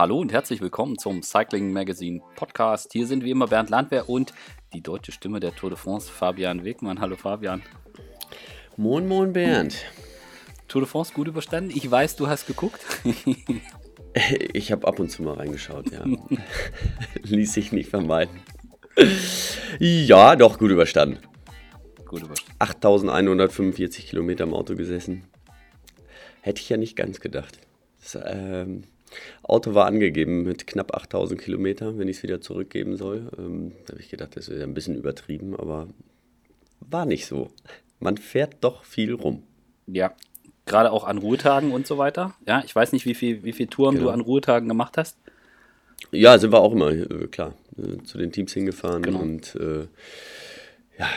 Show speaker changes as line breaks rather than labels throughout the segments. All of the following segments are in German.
Hallo und herzlich willkommen zum Cycling Magazine Podcast. Hier sind wie immer Bernd Landwehr und die deutsche Stimme der Tour de France, Fabian Wegmann. Hallo Fabian.
Moin, moin Bernd.
Tour de France gut überstanden? Ich weiß, du hast geguckt.
ich habe ab und zu mal reingeschaut, ja. Ließ sich nicht vermeiden. Ja, doch, gut überstanden. Gut überstanden. 8145 Kilometer im Auto gesessen. Hätte ich ja nicht ganz gedacht. Das, ähm, Auto war angegeben mit knapp 8000 Kilometer, wenn ich es wieder zurückgeben soll. Ähm, da habe ich gedacht, das ist ein bisschen übertrieben, aber war nicht so. Man fährt doch viel rum.
Ja, gerade auch an Ruhetagen und so weiter. Ja, ich weiß nicht, wie viel, wie viel Touren genau. du an Ruhetagen gemacht hast.
Ja, sind wir auch immer, äh, klar, äh, zu den Teams hingefahren genau. und äh, ja,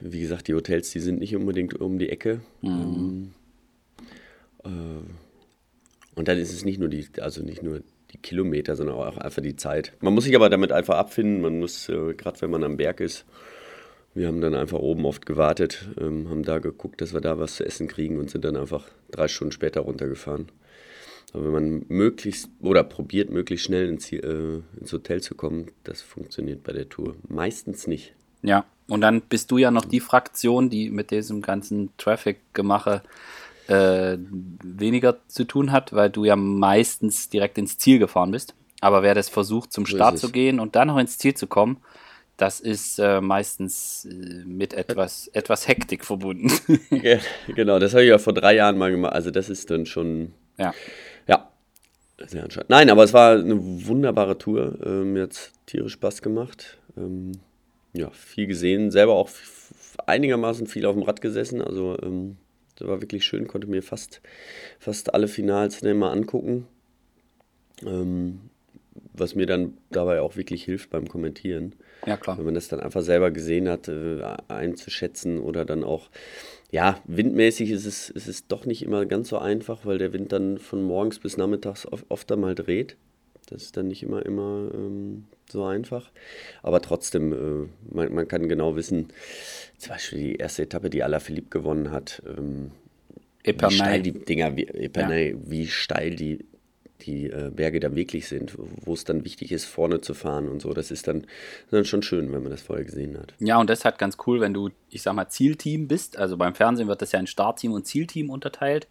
wie gesagt, die Hotels, die sind nicht unbedingt um die Ecke. Mhm. Ähm, äh, und dann ist es nicht nur die, also nicht nur die Kilometer, sondern auch einfach die Zeit. Man muss sich aber damit einfach abfinden. Man muss, äh, gerade wenn man am Berg ist, wir haben dann einfach oben oft gewartet, ähm, haben da geguckt, dass wir da was zu essen kriegen und sind dann einfach drei Stunden später runtergefahren. Aber wenn man möglichst oder probiert, möglichst schnell ins, äh, ins Hotel zu kommen, das funktioniert bei der Tour meistens nicht.
Ja, und dann bist du ja noch die Fraktion, die mit diesem ganzen Traffic-Gemache äh, weniger zu tun hat, weil du ja meistens direkt ins Ziel gefahren bist. Aber wer das versucht, zum Start zu gehen und dann noch ins Ziel zu kommen, das ist äh, meistens äh, mit etwas, etwas Hektik verbunden.
ja, genau, das habe ich ja vor drei Jahren mal gemacht. Also das ist dann schon.
Ja.
Ja. Sehr anscheinend. Nein, aber es war eine wunderbare Tour. Ähm, mir hat tierisch Spaß gemacht. Ähm, ja, viel gesehen. Selber auch einigermaßen viel auf dem Rad gesessen. Also ähm, das war wirklich schön, konnte mir fast, fast alle Finals mal angucken. Ähm, was mir dann dabei auch wirklich hilft beim Kommentieren.
Ja, klar.
Wenn man das dann einfach selber gesehen hat, äh, einzuschätzen oder dann auch, ja, windmäßig ist es, ist es doch nicht immer ganz so einfach, weil der Wind dann von morgens bis nachmittags oft, oft einmal dreht. Das ist dann nicht immer, immer ähm, so einfach. Aber trotzdem, äh, man, man, kann genau wissen, zum Beispiel die erste Etappe, die Alaphilippe gewonnen hat, ähm, wie steil die Dinger, wie, Epernay, ja. wie steil die, die äh, Berge da wirklich sind, wo es dann wichtig ist, vorne zu fahren und so. Das ist dann, dann schon schön, wenn man das vorher gesehen hat.
Ja, und das ist halt ganz cool, wenn du, ich sag mal, Zielteam bist. Also beim Fernsehen wird das ja in Startteam und Zielteam unterteilt.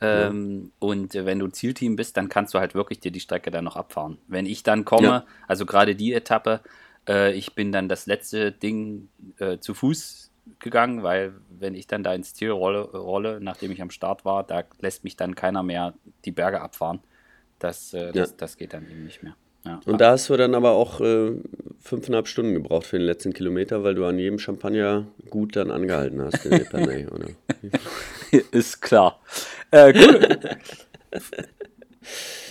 Ähm, ja. Und wenn du Zielteam bist, dann kannst du halt wirklich dir die Strecke dann noch abfahren. Wenn ich dann komme, ja. also gerade die Etappe, äh, ich bin dann das letzte Ding äh, zu Fuß gegangen, weil wenn ich dann da ins Ziel rolle, rolle, nachdem ich am Start war, da lässt mich dann keiner mehr die Berge abfahren. Das, äh, das, ja. das geht dann eben nicht mehr.
Ja. Und da hast du dann aber auch äh, fünfeinhalb Stunden gebraucht für den letzten Kilometer, weil du an jedem Champagner gut dann angehalten hast in Epernay, oder?
Ist klar. Äh, gut.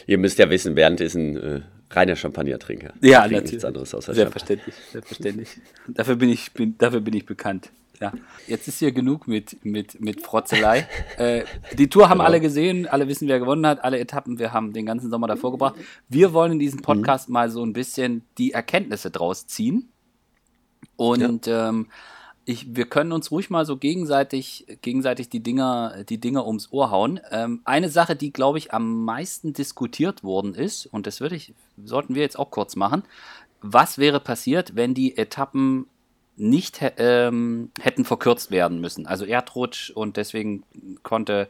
Ihr müsst ja wissen, Bernd ist ein äh, reiner Champagnertrinker.
Ja, natürlich.
Nichts anderes außer
Selbstverständlich, selbstverständlich. dafür, bin ich, bin, dafür bin ich bekannt. Ja, jetzt ist hier genug mit, mit, mit Frotzelei. äh, die Tour haben genau. alle gesehen, alle wissen, wer gewonnen hat, alle Etappen, wir haben den ganzen Sommer davor gebracht. Wir wollen in diesem Podcast mhm. mal so ein bisschen die Erkenntnisse draus ziehen. Und ja. ähm, ich, wir können uns ruhig mal so gegenseitig, gegenseitig die Dinger, die Dinger ums Ohr hauen. Ähm, eine Sache, die, glaube ich, am meisten diskutiert worden ist, und das würde ich, sollten wir jetzt auch kurz machen. Was wäre passiert, wenn die Etappen nicht ähm, hätten verkürzt werden müssen. Also Erdrutsch und deswegen konnte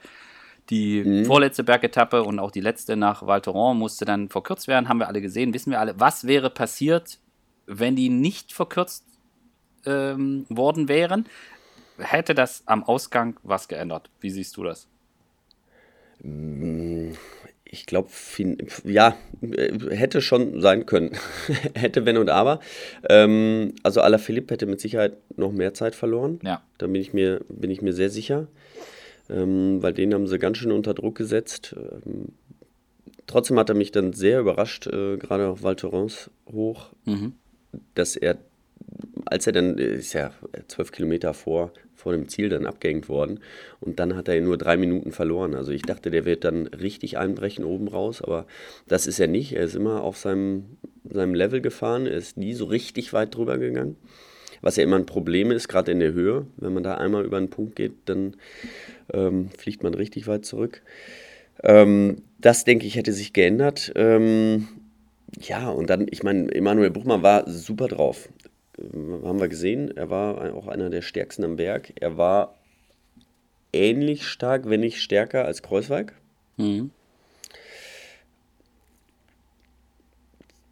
die mhm. vorletzte Bergetappe und auch die letzte nach Val Thorens musste dann verkürzt werden, haben wir alle gesehen, wissen wir alle. Was wäre passiert, wenn die nicht verkürzt ähm, worden wären? Hätte das am Ausgang was geändert? Wie siehst du das?
Mm, ich glaube, ja, hätte schon sein können. hätte, wenn und aber. Ähm, also Philipp hätte mit Sicherheit noch mehr Zeit verloren.
Ja.
Da bin ich mir, bin ich mir sehr sicher. Ähm, weil den haben sie ganz schön unter Druck gesetzt. Ähm, trotzdem hat er mich dann sehr überrascht, äh, gerade auf Val Thorens hoch, mhm. dass er, als er dann, äh, ist ja zwölf Kilometer vor, vor dem Ziel dann abgehängt worden. Und dann hat er nur drei Minuten verloren. Also ich dachte, der wird dann richtig einbrechen oben raus, aber das ist er nicht. Er ist immer auf seinem, seinem Level gefahren. Er ist nie so richtig weit drüber gegangen. Was ja immer ein Problem ist, gerade in der Höhe. Wenn man da einmal über einen Punkt geht, dann ähm, fliegt man richtig weit zurück. Ähm, das, denke ich, hätte sich geändert. Ähm, ja, und dann, ich meine, Emanuel Buchmann war super drauf. Haben wir gesehen. Er war auch einer der stärksten am Berg. Er war ähnlich stark, wenn nicht stärker als Kreuzweig. Mhm.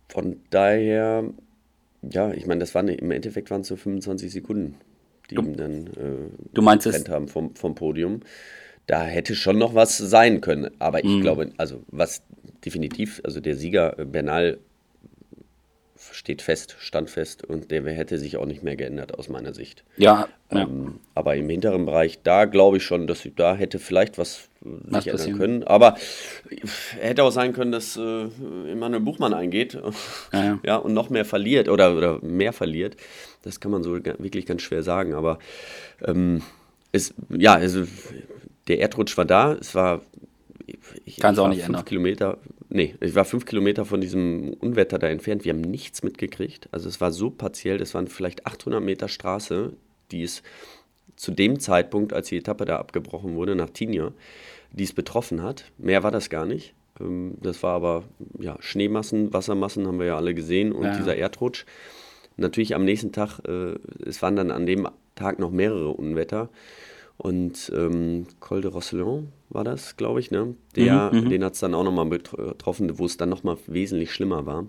Von daher, ja, ich meine, das waren im Endeffekt waren es so 25 Sekunden, die du, ihm dann äh,
getrennt
haben vom, vom Podium. Da hätte schon noch was sein können. Aber ich mhm. glaube, also was definitiv, also der Sieger äh, Bernal steht fest, stand fest und der hätte sich auch nicht mehr geändert aus meiner Sicht.
Ja.
Ähm, ja. Aber im hinteren Bereich, da glaube ich schon, dass da hätte vielleicht was, sich ändern können. Aber hätte auch sein können, dass äh, Emanuel Buchmann eingeht ja, ja. ja, und noch mehr verliert oder, oder mehr verliert. Das kann man so wirklich ganz schwer sagen. Aber ähm, es, ja, also der Erdrutsch war da. Es war
ich, Kann es auch nicht
fünf
ändern.
Kilometer, nee, ich war fünf Kilometer von diesem Unwetter da entfernt. Wir haben nichts mitgekriegt. Also es war so partiell, das waren vielleicht 800 Meter Straße, die es zu dem Zeitpunkt, als die Etappe da abgebrochen wurde, nach Tinja, die es betroffen hat. Mehr war das gar nicht. Ähm, das war aber ja, Schneemassen, Wassermassen haben wir ja alle gesehen und ja. dieser Erdrutsch. Natürlich am nächsten Tag, äh, es waren dann an dem Tag noch mehrere Unwetter. Und ähm, Col de Roussillon war das, glaube ich, ne? Der, mhm, mhm. den hat es dann auch nochmal betroffen, wo es dann nochmal wesentlich schlimmer war.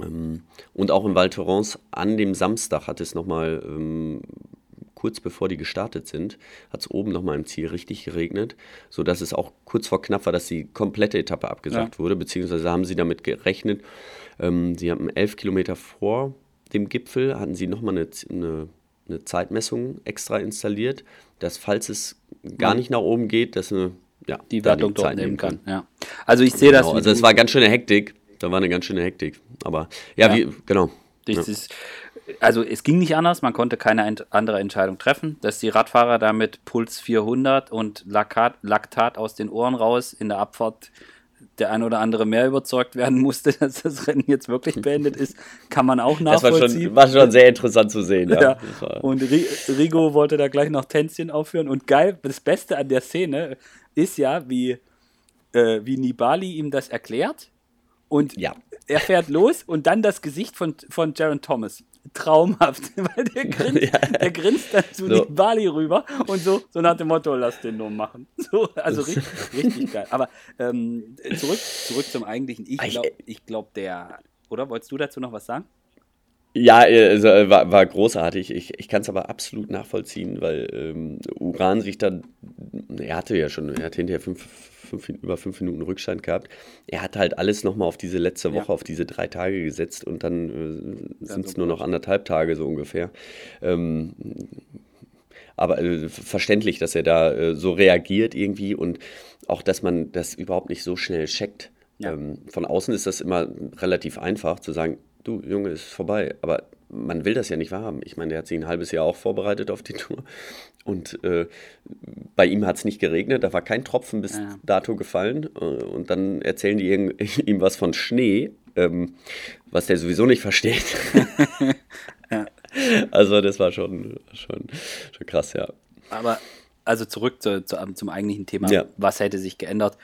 Ähm, und auch in Val Thorens an dem Samstag hat es nochmal, ähm, kurz bevor die gestartet sind, hat es oben nochmal im Ziel richtig geregnet, sodass es auch kurz vor knapp war, dass die komplette Etappe abgesagt ja. wurde, beziehungsweise haben sie damit gerechnet. Ähm, sie haben elf Kilometer vor dem Gipfel, hatten sie nochmal eine, eine eine Zeitmessung extra installiert, dass falls es gar nicht nach oben geht, dass eine
ja, die Wertung dort nehmen kann. kann. Ja. Also ich sehe genau,
das. Also es war ganz schöne Hektik. Da war eine ganz schöne Hektik. Aber ja, ja. Wie, genau.
Ja. Ist, also es ging nicht anders, man konnte keine andere Entscheidung treffen, dass die Radfahrer damit Puls 400 und Laktat, Laktat aus den Ohren raus in der Abfahrt der ein oder andere mehr überzeugt werden musste, dass das Rennen jetzt wirklich beendet ist, kann man auch nachvollziehen.
Das war schon, war schon sehr interessant zu sehen. Ja. ja.
Und Rigo wollte da gleich noch Tänzchen aufführen. Und geil, das Beste an der Szene ist ja, wie, äh, wie Nibali ihm das erklärt. Und ja. er fährt los und dann das Gesicht von, von Jaron Thomas traumhaft, weil der grinst, ja. der grinst dann zu so. Bali rüber und so, so nach dem Motto, lass den nur machen. So, also richtig, richtig geil. Aber ähm, zurück, zurück zum eigentlichen. Ich glaube, ich glaub, der, oder wolltest du dazu noch was sagen?
Ja, also, war, war großartig. Ich, ich kann es aber absolut nachvollziehen, weil ähm, Uran sich dann, er hatte ja schon, er hat hinterher fünf, fünf, über fünf Minuten Rückstand gehabt. Er hat halt alles nochmal auf diese letzte Woche, ja. auf diese drei Tage gesetzt und dann äh, sind es nur noch anderthalb Tage so ungefähr. Ähm, aber äh, verständlich, dass er da äh, so reagiert irgendwie und auch, dass man das überhaupt nicht so schnell checkt. Ja. Ähm, von außen ist das immer relativ einfach zu sagen, du Junge, ist vorbei. Aber man will das ja nicht wahrhaben. Ich meine, der hat sich ein halbes Jahr auch vorbereitet auf die Tour. Und äh, bei ihm hat es nicht geregnet, da war kein Tropfen bis ja. dato gefallen. Äh, und dann erzählen die ihm was von Schnee, ähm, was der sowieso nicht versteht. ja. Also das war schon, schon, schon krass, ja.
Aber also zurück zu, zu, zum eigentlichen Thema, ja. was hätte sich geändert?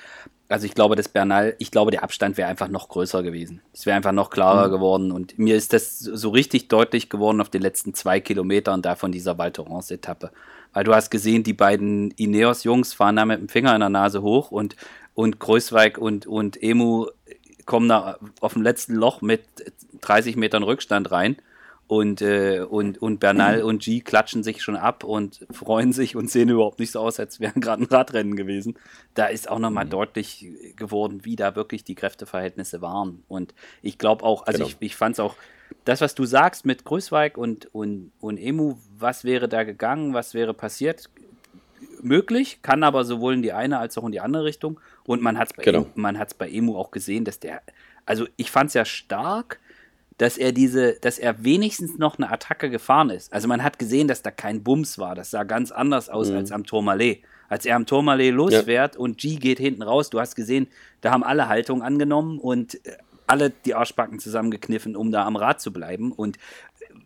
Also ich glaube, das Bernal, ich glaube, der Abstand wäre einfach noch größer gewesen. Es wäre einfach noch klarer mhm. geworden. Und mir ist das so richtig deutlich geworden auf den letzten zwei Kilometern da von dieser Val etappe Weil du hast gesehen, die beiden Ineos-Jungs fahren da mit dem Finger in der Nase hoch und, und Kreuzweig und, und Emu kommen da auf dem letzten Loch mit 30 Metern Rückstand rein und, äh, und, und Bernal und G klatschen sich schon ab und freuen sich und sehen überhaupt nicht so aus, als wären gerade ein Radrennen gewesen. Da ist auch nochmal mhm. deutlich geworden, wie da wirklich die Kräfteverhältnisse waren. Und ich glaube auch, also genau. ich, ich fand es auch, das, was du sagst mit Größweig und, und, und Emu, was wäre da gegangen, was wäre passiert, möglich, kann aber sowohl in die eine als auch in die andere Richtung. Und man hat es bei, genau. bei Emu auch gesehen, dass der, also ich fand es ja stark, dass er diese, dass er wenigstens noch eine Attacke gefahren ist. Also man hat gesehen, dass da kein Bums war. Das sah ganz anders aus mhm. als am Tourmalet. Als er am Tourmalet losfährt ja. und G geht hinten raus, du hast gesehen, da haben alle Haltung angenommen und äh, alle die Arschbacken zusammengekniffen, um da am Rad zu bleiben. Und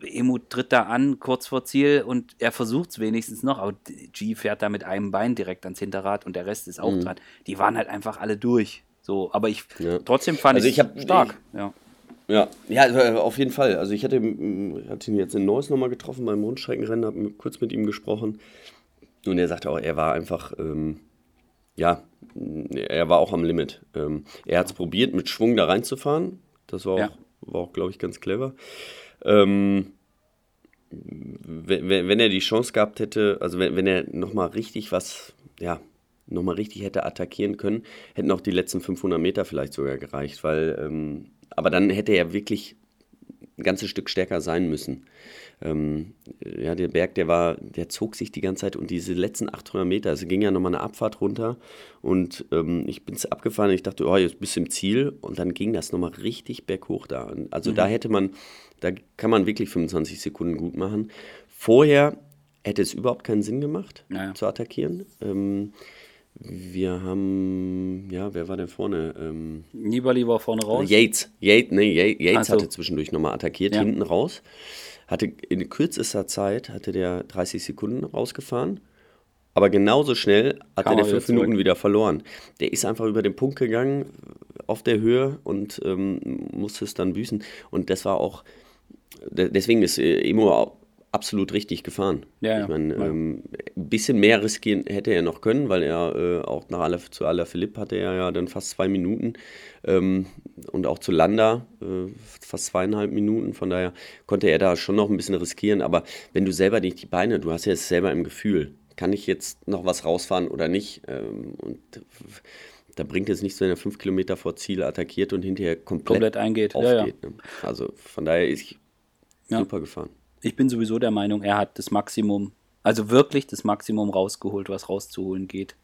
Emu tritt da an, kurz vor Ziel, und er versucht es wenigstens noch. Aber G fährt da mit einem Bein direkt ans Hinterrad und der Rest ist auch mhm. dran. Die waren halt einfach alle durch. So, aber ich ja. trotzdem fand also ich es stark.
Ich, ja. Ja, ja, also, auf jeden Fall. Also ich hatte, hatte ihn jetzt in Neuss nochmal getroffen beim Rundstreckenrennen, habe kurz mit ihm gesprochen. Und er sagte auch, er war einfach, ähm, ja, er war auch am Limit. Ähm, er hat es probiert, mit Schwung da reinzufahren. Das war auch, ja. auch glaube ich, ganz clever. Ähm, wenn, wenn, er die Chance gehabt hätte, also wenn, wenn er nochmal richtig was, ja, nochmal richtig hätte attackieren können, hätten auch die letzten 500 Meter vielleicht sogar gereicht, weil, ähm, aber dann hätte er wirklich ein ganzes Stück stärker sein müssen. Ähm, ja, der Berg, der war, der zog sich die ganze Zeit und diese letzten 800 Meter, es ging ja nochmal eine Abfahrt runter und ähm, ich bin abgefahren und ich dachte, oh, jetzt bist du im Ziel und dann ging das nochmal richtig berghoch da. Also mhm. da hätte man, da kann man wirklich 25 Sekunden gut machen. Vorher hätte es überhaupt keinen Sinn gemacht, naja. zu attackieren. Ähm, wir haben, ja, wer war denn vorne? Ähm,
Nibali war vorne raus.
Yates. Yates, nee, Yates so. hatte zwischendurch nochmal attackiert, ja. hinten raus. Hatte in kürzester Zeit, hatte der 30 Sekunden rausgefahren. Aber genauso schnell hat Kam er fünf Minuten zurück. wieder verloren. Der ist einfach über den Punkt gegangen, auf der Höhe und ähm, musste es dann büßen. Und das war auch, deswegen ist äh, Emo absolut richtig gefahren. Ja, ich meine, ja. ähm, ein bisschen mehr riskieren hätte er noch können, weil er äh, auch nach aller, zu aller Philipp hatte er ja dann fast zwei Minuten ähm, und auch zu Landa äh, fast zweieinhalb Minuten. Von daher konnte er da schon noch ein bisschen riskieren. Aber wenn du selber nicht die Beine, du hast ja es selber im Gefühl, kann ich jetzt noch was rausfahren oder nicht? Ähm, und da bringt es nichts, wenn er fünf Kilometer vor Ziel attackiert und hinterher komplett, komplett eingeht. Aufgeht, ja. Ne? Also von daher ist ich super gefahren
ich bin sowieso der Meinung, er hat das Maximum, also wirklich das Maximum rausgeholt, was rauszuholen geht.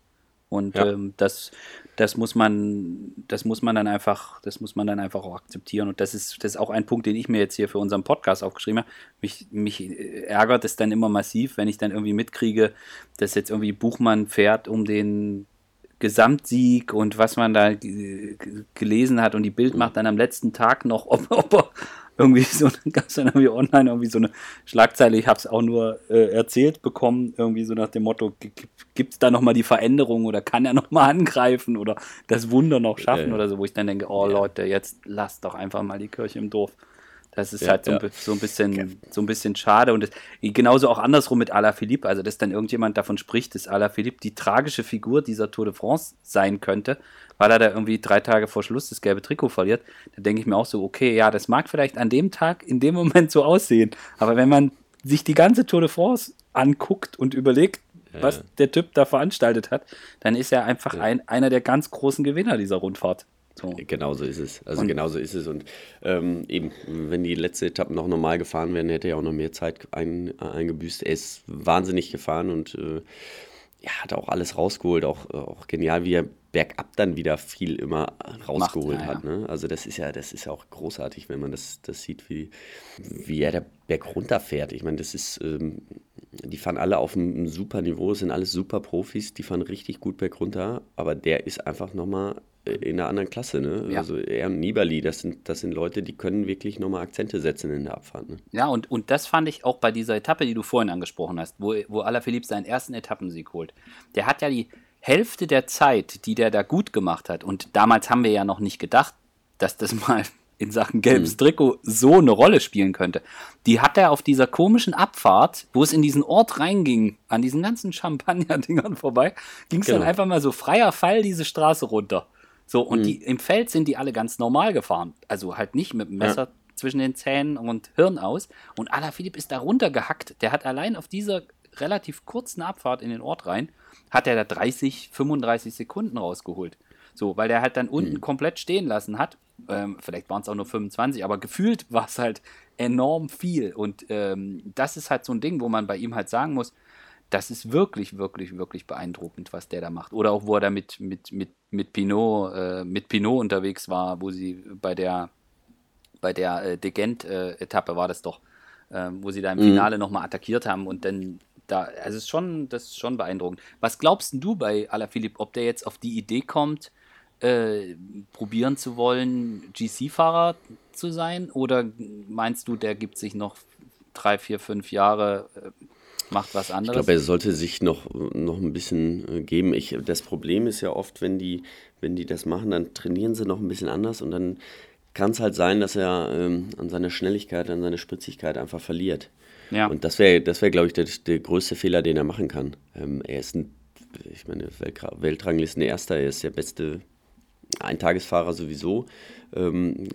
Und ja. ähm, das, das muss man, das muss man dann einfach, das muss man dann einfach auch akzeptieren. Und das ist, das ist auch ein Punkt, den ich mir jetzt hier für unseren Podcast aufgeschrieben habe. Mich, mich ärgert es dann immer massiv, wenn ich dann irgendwie mitkriege, dass jetzt irgendwie Buchmann fährt um den Gesamtsieg und was man da gelesen hat und die Bild macht dann am letzten Tag noch, ob, ob er irgendwie so, gab es dann irgendwie online irgendwie so eine Schlagzeile, ich habe es auch nur äh, erzählt bekommen, irgendwie so nach dem Motto, gibt es da nochmal die Veränderung oder kann er nochmal angreifen oder das Wunder noch schaffen ja, oder so, wo ich dann denke, oh ja. Leute, jetzt lasst doch einfach mal die Kirche im Dorf. Das ist ja, halt so, ja. so, ein bisschen, so ein bisschen schade. Und das, genauso auch andersrum mit Alaphilippe. Also, dass dann irgendjemand davon spricht, dass Alaphilippe die tragische Figur dieser Tour de France sein könnte, weil er da irgendwie drei Tage vor Schluss das gelbe Trikot verliert. Da denke ich mir auch so, okay, ja, das mag vielleicht an dem Tag, in dem Moment so aussehen. Aber wenn man sich die ganze Tour de France anguckt und überlegt, ja. was der Typ da veranstaltet hat, dann ist er einfach ein, einer der ganz großen Gewinner dieser Rundfahrt.
So. Genauso ist es. Also und genauso ist es. Und ähm, eben, wenn die letzte Etappe noch normal gefahren wären, hätte er auch noch mehr Zeit ein, eingebüßt. Er ist wahnsinnig gefahren und äh, ja, hat auch alles rausgeholt. Auch, auch genial, wie er bergab dann wieder viel immer rausgeholt Macht, ja, hat. Ne? Also das ist ja, das ist ja auch großartig, wenn man das, das sieht, wie, wie er der Berg runterfährt. Ich meine, das ist, ähm, die fahren alle auf einem super Niveau, sind alles super Profis, die fahren richtig gut berg runter, aber der ist einfach nochmal in einer anderen Klasse. Ne? Ja. Also er und Nibali, das sind, das sind Leute, die können wirklich nochmal Akzente setzen in der Abfahrt. Ne?
Ja, und, und das fand ich auch bei dieser Etappe, die du vorhin angesprochen hast, wo, wo Alaphilippe seinen ersten Etappensieg holt. Der hat ja die Hälfte der Zeit, die der da gut gemacht hat, und damals haben wir ja noch nicht gedacht, dass das mal in Sachen gelbes hm. Trikot so eine Rolle spielen könnte. Die hat er auf dieser komischen Abfahrt, wo es in diesen Ort reinging, an diesen ganzen Champagner-Dingern vorbei, ging es genau. dann einfach mal so freier Fall diese Straße runter. So, und mhm. die, im Feld sind die alle ganz normal gefahren. Also halt nicht mit dem Messer ja. zwischen den Zähnen und Hirn aus. Und Alaphilippe ist da runtergehackt. Der hat allein auf dieser relativ kurzen Abfahrt in den Ort rein, hat er da 30, 35 Sekunden rausgeholt. So, weil der halt dann unten mhm. komplett stehen lassen hat. Ähm, vielleicht waren es auch nur 25, aber gefühlt war es halt enorm viel. Und ähm, das ist halt so ein Ding, wo man bei ihm halt sagen muss, das ist wirklich, wirklich, wirklich beeindruckend, was der da macht. Oder auch, wo er da mit, mit, mit, mit, Pinot, äh, mit Pinot unterwegs war, wo sie bei der, bei der äh, Degent-Etappe war das doch, äh, wo sie da im mhm. Finale nochmal attackiert haben und dann da, also ist schon, das ist schon beeindruckend. Was glaubst du bei Alaphilippe, ob der jetzt auf die Idee kommt, äh, probieren zu wollen, GC-Fahrer zu sein? Oder meinst du, der gibt sich noch drei, vier, fünf Jahre, äh, macht was anderes?
Ich glaube, er sollte sich noch, noch ein bisschen äh, geben. Ich, das Problem ist ja oft, wenn die, wenn die das machen, dann trainieren sie noch ein bisschen anders und dann kann es halt sein, dass er ähm, an seiner Schnelligkeit, an seiner Spritzigkeit einfach verliert. Ja. Und das wäre, das wär, glaube ich, der, der größte Fehler, den er machen kann. Ähm, er ist ein, ich meine, Weltranglisten Erster, er ist der beste Eintagesfahrer sowieso. Ähm,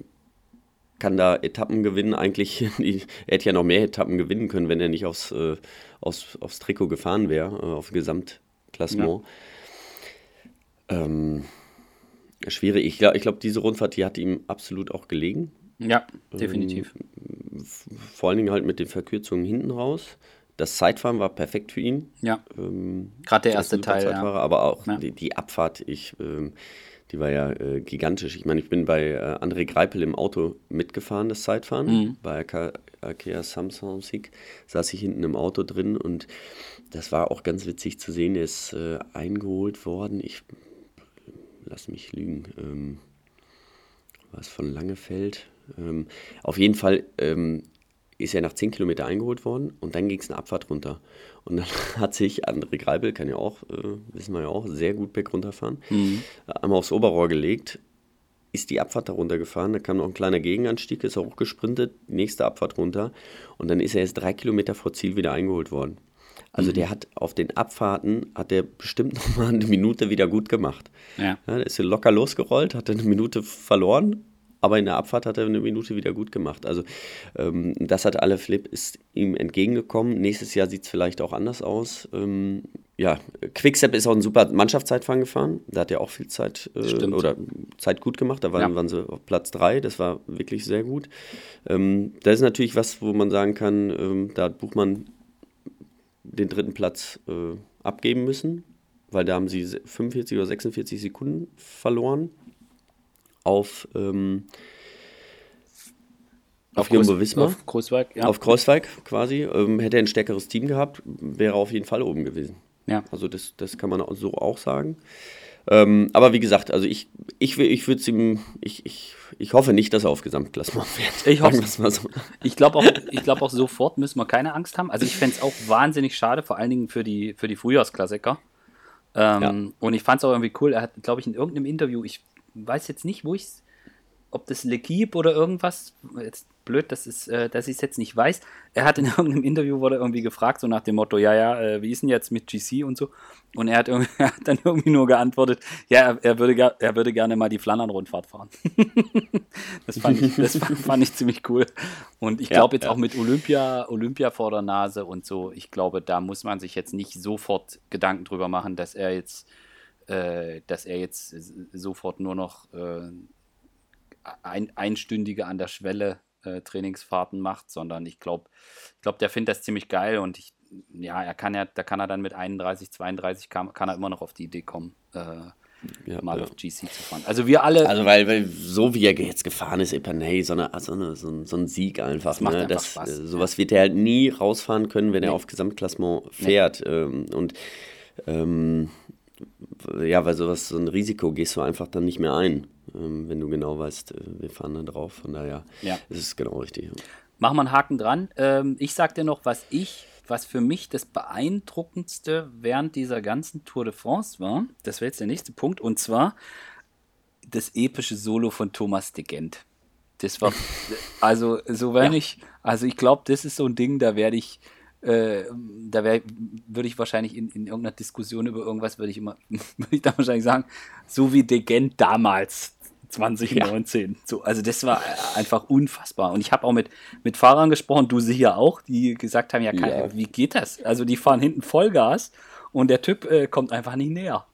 kann da Etappen gewinnen. Eigentlich, er hätte ja noch mehr Etappen gewinnen können, wenn er nicht aufs, äh, aufs, aufs Trikot gefahren wäre, äh, auf Gesamtklassement. Ja. Ähm, schwierig. Ich glaube, ich glaub, diese Rundfahrt, die hat ihm absolut auch gelegen.
Ja, definitiv.
Ähm, vor allen Dingen halt mit den Verkürzungen hinten raus. Das Zeitfahren war perfekt für ihn.
Ja. Ähm, Gerade der erste Teil. Ja.
Aber auch ja. die, die, Abfahrt, ich, ähm, die war ja äh, gigantisch. Ich meine, ich bin bei äh, André Greipel im Auto mitgefahren, das Zeitfahren. Mhm. Bei Akea Samsung Sieg saß ich hinten im Auto drin und das war auch ganz witzig zu sehen. Er ist äh, eingeholt worden. Ich lass mich lügen. Ähm, was von Langefeld ähm, auf jeden Fall ähm, ist er nach 10 Kilometer eingeholt worden und dann ging es eine Abfahrt runter. Und dann hat sich André Greibel, kann ja auch, äh, wissen wir ja auch, sehr gut berg runterfahren, mhm. einmal aufs Oberrohr gelegt, ist die Abfahrt da runtergefahren, da kam noch ein kleiner Gegenanstieg, ist er hochgesprintet, nächste Abfahrt runter und dann ist er jetzt drei Kilometer vor Ziel wieder eingeholt worden. Also mhm. der hat auf den Abfahrten, hat der bestimmt noch mal eine Minute wieder gut gemacht. Ja. ja der ist locker losgerollt, hat eine Minute verloren aber in der Abfahrt hat er eine Minute wieder gut gemacht. Also ähm, das hat alle Flip, ist ihm entgegengekommen. Nächstes Jahr sieht es vielleicht auch anders aus. Ähm, ja, Quickstep ist auch ein super Mannschaftszeitfahren gefahren. Da hat er auch viel Zeit äh, oder Zeit gut gemacht. Da waren, ja. waren sie auf Platz 3. Das war wirklich sehr gut. Ähm, das ist natürlich was, wo man sagen kann, ähm, da hat Buchmann den dritten Platz äh, abgeben müssen, weil da haben sie 45 oder 46 Sekunden verloren auf, ähm, auf, auf Jumbo Wismar. Auf Kreuzweig, ja. Auf Kreuzweig quasi. Ähm, hätte er ein stärkeres Team gehabt, wäre er auf jeden Fall oben gewesen. Ja. Also das, das kann man so auch sagen. Ähm, aber wie gesagt, also ich, ich, ich würde ihm, ich, ich, ich hoffe nicht, dass er auf Gesamtklassement fährt.
Ich hoffe es mal so. Ich glaube auch, glaub auch, sofort müssen wir keine Angst haben. Also ich fände es auch wahnsinnig schade, vor allen Dingen für die, für die Frühjahrsklassiker. Ähm, ja. Und ich fand es auch irgendwie cool. Er hat, glaube ich, in irgendeinem Interview, ich weiß jetzt nicht, wo ich ob das L'Equipe oder irgendwas, jetzt blöd, dass, es, äh, dass ich es jetzt nicht weiß. Er hat in irgendeinem Interview wurde irgendwie gefragt, so nach dem Motto, ja, ja, äh, wie ist denn jetzt mit GC und so? Und er hat, er hat dann irgendwie nur geantwortet, ja, er, er, würde, er würde gerne mal die Flandern-Rundfahrt fahren. das fand ich, das fand, fand, ich ziemlich cool. Und ich glaube ja, jetzt ja. auch mit Olympia, Olympia vor der Nase und so, ich glaube, da muss man sich jetzt nicht sofort Gedanken drüber machen, dass er jetzt äh, dass er jetzt sofort nur noch äh, ein, einstündige an der Schwelle äh, Trainingsfahrten macht, sondern ich glaube, ich glaube, der findet das ziemlich geil und ich, ja, er kann ja, da kann er dann mit 31, 32 kann, kann er immer noch auf die Idee kommen, äh, ja, mal ja. auf GC zu fahren. Also wir alle.
Also weil, weil so wie er jetzt gefahren ist, Epernay, so, eine, so, eine, so, ein, so ein Sieg einfach. Das macht ne? einfach das, Spaß. Äh, sowas wird er halt nie rausfahren können, wenn nee. er auf Gesamtklassement fährt. Nee. Ähm, und ähm, ja, weil sowas, so ein Risiko gehst du einfach dann nicht mehr ein, ähm, wenn du genau weißt, äh, wir fahren da drauf. Von daher ja. ist es genau richtig.
Machen wir einen Haken dran. Ähm, ich sag dir noch, was ich, was für mich das beeindruckendste während dieser ganzen Tour de France war. Das wäre jetzt der nächste Punkt. Und zwar das epische Solo von Thomas de Gent. Das war, also, so wenn ja. ich, also ich glaube, das ist so ein Ding, da werde ich, äh, da würde ich wahrscheinlich in, in irgendeiner Diskussion über irgendwas, würde ich immer, würde ich da wahrscheinlich sagen, so wie Degent damals, 2019. Ja. So, also das war einfach unfassbar. Und ich habe auch mit, mit Fahrern gesprochen, du sicher auch, die gesagt haben, ja, kann, ja, wie geht das? Also die fahren hinten Vollgas und der Typ äh, kommt einfach nicht näher.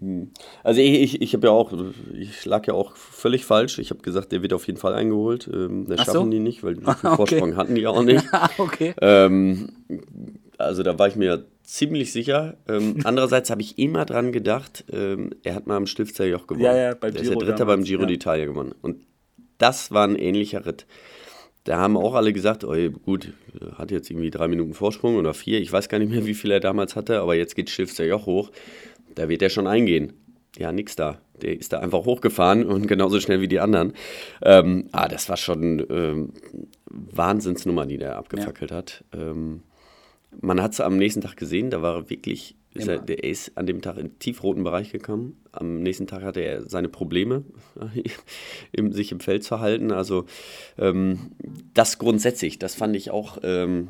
Hm. Also ich, ich, ich habe ja auch, ich lag ja auch völlig falsch. Ich habe gesagt, der wird auf jeden Fall eingeholt. Ähm, das Ach schaffen so? die nicht, weil okay. Vorsprung hatten die auch nicht. okay. Ähm, also da war ich mir ziemlich sicher. Ähm, andererseits habe ich immer dran gedacht, ähm, er hat mal am Stiftsjoch gewonnen. Ja, ja, beim der Giro ist der Dritte beim Giro ja. d'Italia gewonnen. Und das war ein ähnlicher Ritt. Da haben auch alle gesagt, oh, gut, hat jetzt irgendwie drei Minuten Vorsprung oder vier. Ich weiß gar nicht mehr, wie viel er damals hatte, aber jetzt geht Stiftsjoch hoch da wird er schon eingehen. Ja, nix da. der ist da einfach hochgefahren und genauso schnell wie die anderen. Ähm, ah, das war schon ähm, Wahnsinnsnummer, die der abgefackelt ja. hat. Ähm, man hat es am nächsten Tag gesehen, da war er wirklich, ist er, der ist an dem Tag in den tiefroten Bereich gekommen. Am nächsten Tag hatte er seine Probleme, im, sich im Feld zu halten. Also ähm, das grundsätzlich, das fand ich auch ähm,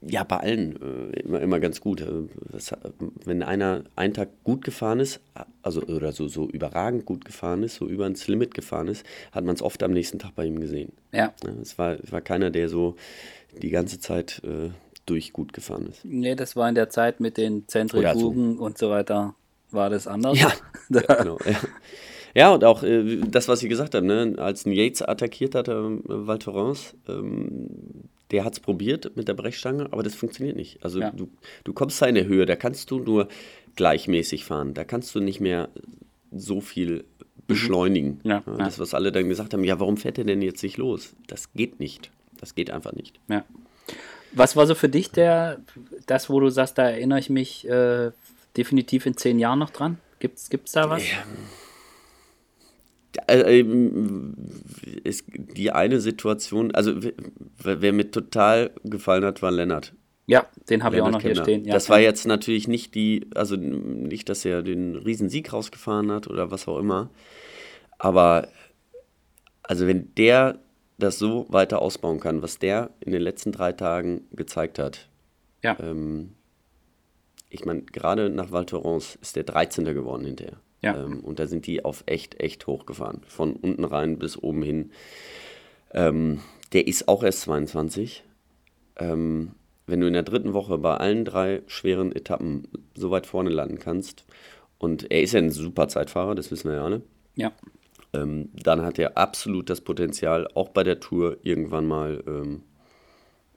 ja, bei allen äh, immer, immer ganz gut. Das, äh, wenn einer einen Tag gut gefahren ist, also oder so, so überragend gut gefahren ist, so über ins Limit gefahren ist, hat man es oft am nächsten Tag bei ihm gesehen.
Ja.
Es war, es war keiner, der so die ganze Zeit äh, durch gut gefahren ist.
Nee, das war in der Zeit mit den Zentrifugen so. und so weiter, war das anders.
Ja, ja genau. Ja. Ja, und auch äh, das, was Sie gesagt haben, ne? als ein Yates attackiert hat, äh, Val Thorens, ähm, der hat es probiert mit der Brechstange, aber das funktioniert nicht. Also ja. du, du kommst da in der Höhe, da kannst du nur gleichmäßig fahren. Da kannst du nicht mehr so viel beschleunigen.
Ja,
ja, das, was alle dann gesagt haben, ja, warum fährt er denn jetzt nicht los? Das geht nicht. Das geht einfach nicht.
Ja. Was war so für dich der, das, wo du sagst, da erinnere ich mich äh, definitiv in zehn Jahren noch dran? Gibt es da was? Ja
äh, ist die eine Situation, also wer mir total gefallen hat, war Lennart.
Ja, den habe ich auch noch Kemner. hier stehen. Ja.
Das war jetzt natürlich nicht die, also nicht, dass er den Riesensieg rausgefahren hat oder was auch immer. Aber also wenn der das so weiter ausbauen kann, was der in den letzten drei Tagen gezeigt hat.
Ja.
Ähm, ich meine, gerade nach Val Thorens ist der 13. geworden hinterher.
Ja.
Ähm, und da sind die auf echt, echt hochgefahren. Von unten rein bis oben hin. Ähm, der ist auch erst 22. Ähm, wenn du in der dritten Woche bei allen drei schweren Etappen so weit vorne landen kannst, und er ist ja ein super Zeitfahrer, das wissen wir ja alle.
Ja.
Ähm, dann hat er absolut das Potenzial, auch bei der Tour irgendwann mal ähm,